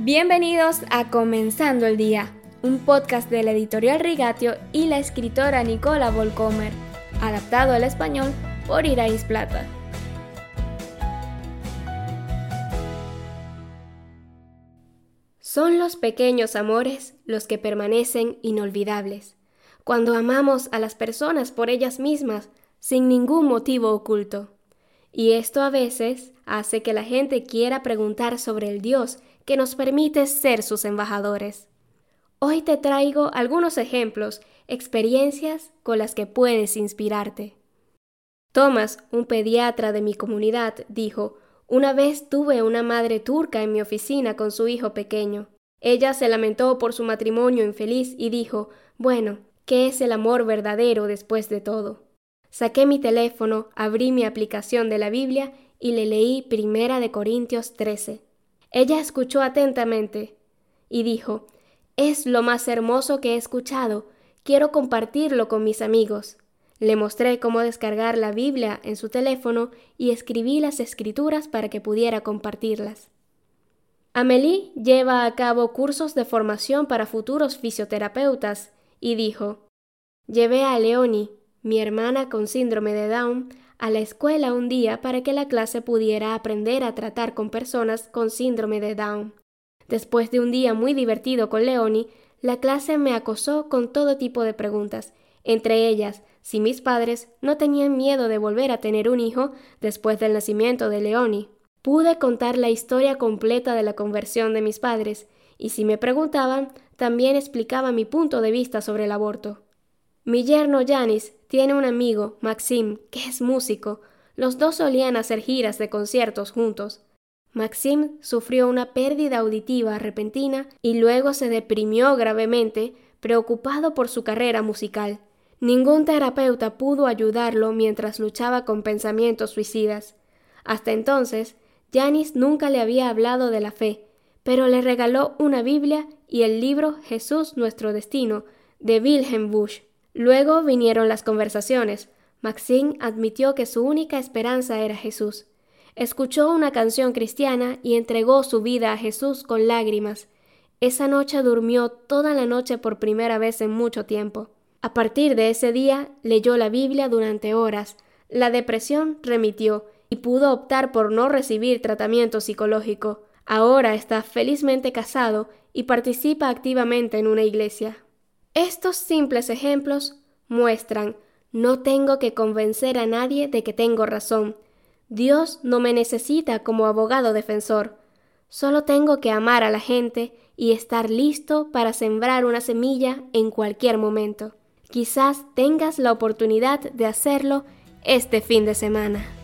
Bienvenidos a Comenzando el Día, un podcast de la editorial Rigatio y la escritora Nicola Volcomer, adaptado al español por Irais Plata. Son los pequeños amores los que permanecen inolvidables, cuando amamos a las personas por ellas mismas sin ningún motivo oculto. Y esto a veces hace que la gente quiera preguntar sobre el Dios que nos permite ser sus embajadores. Hoy te traigo algunos ejemplos, experiencias con las que puedes inspirarte. Thomas, un pediatra de mi comunidad, dijo, una vez tuve una madre turca en mi oficina con su hijo pequeño. Ella se lamentó por su matrimonio infeliz y dijo, bueno, ¿qué es el amor verdadero después de todo? Saqué mi teléfono, abrí mi aplicación de la Biblia y le leí Primera de Corintios 13. Ella escuchó atentamente y dijo, Es lo más hermoso que he escuchado, quiero compartirlo con mis amigos. Le mostré cómo descargar la Biblia en su teléfono y escribí las escrituras para que pudiera compartirlas. Amelie lleva a cabo cursos de formación para futuros fisioterapeutas y dijo, Llevé a Leonie, mi hermana con síndrome de Down, a la escuela un día para que la clase pudiera aprender a tratar con personas con síndrome de Down. Después de un día muy divertido con Leonie, la clase me acosó con todo tipo de preguntas, entre ellas si mis padres no tenían miedo de volver a tener un hijo después del nacimiento de Leonie. Pude contar la historia completa de la conversión de mis padres, y si me preguntaban, también explicaba mi punto de vista sobre el aborto. Mi yerno Janis tiene un amigo, Maxim, que es músico. Los dos solían hacer giras de conciertos juntos. Maxim sufrió una pérdida auditiva repentina y luego se deprimió gravemente, preocupado por su carrera musical. Ningún terapeuta pudo ayudarlo mientras luchaba con pensamientos suicidas. Hasta entonces, Janis nunca le había hablado de la fe, pero le regaló una Biblia y el libro Jesús nuestro destino de Wilhelm Busch. Luego vinieron las conversaciones. Maxine admitió que su única esperanza era Jesús. Escuchó una canción cristiana y entregó su vida a Jesús con lágrimas. Esa noche durmió toda la noche por primera vez en mucho tiempo. A partir de ese día leyó la Biblia durante horas. La depresión remitió y pudo optar por no recibir tratamiento psicológico. Ahora está felizmente casado y participa activamente en una iglesia. Estos simples ejemplos muestran no tengo que convencer a nadie de que tengo razón. Dios no me necesita como abogado defensor. Solo tengo que amar a la gente y estar listo para sembrar una semilla en cualquier momento. Quizás tengas la oportunidad de hacerlo este fin de semana.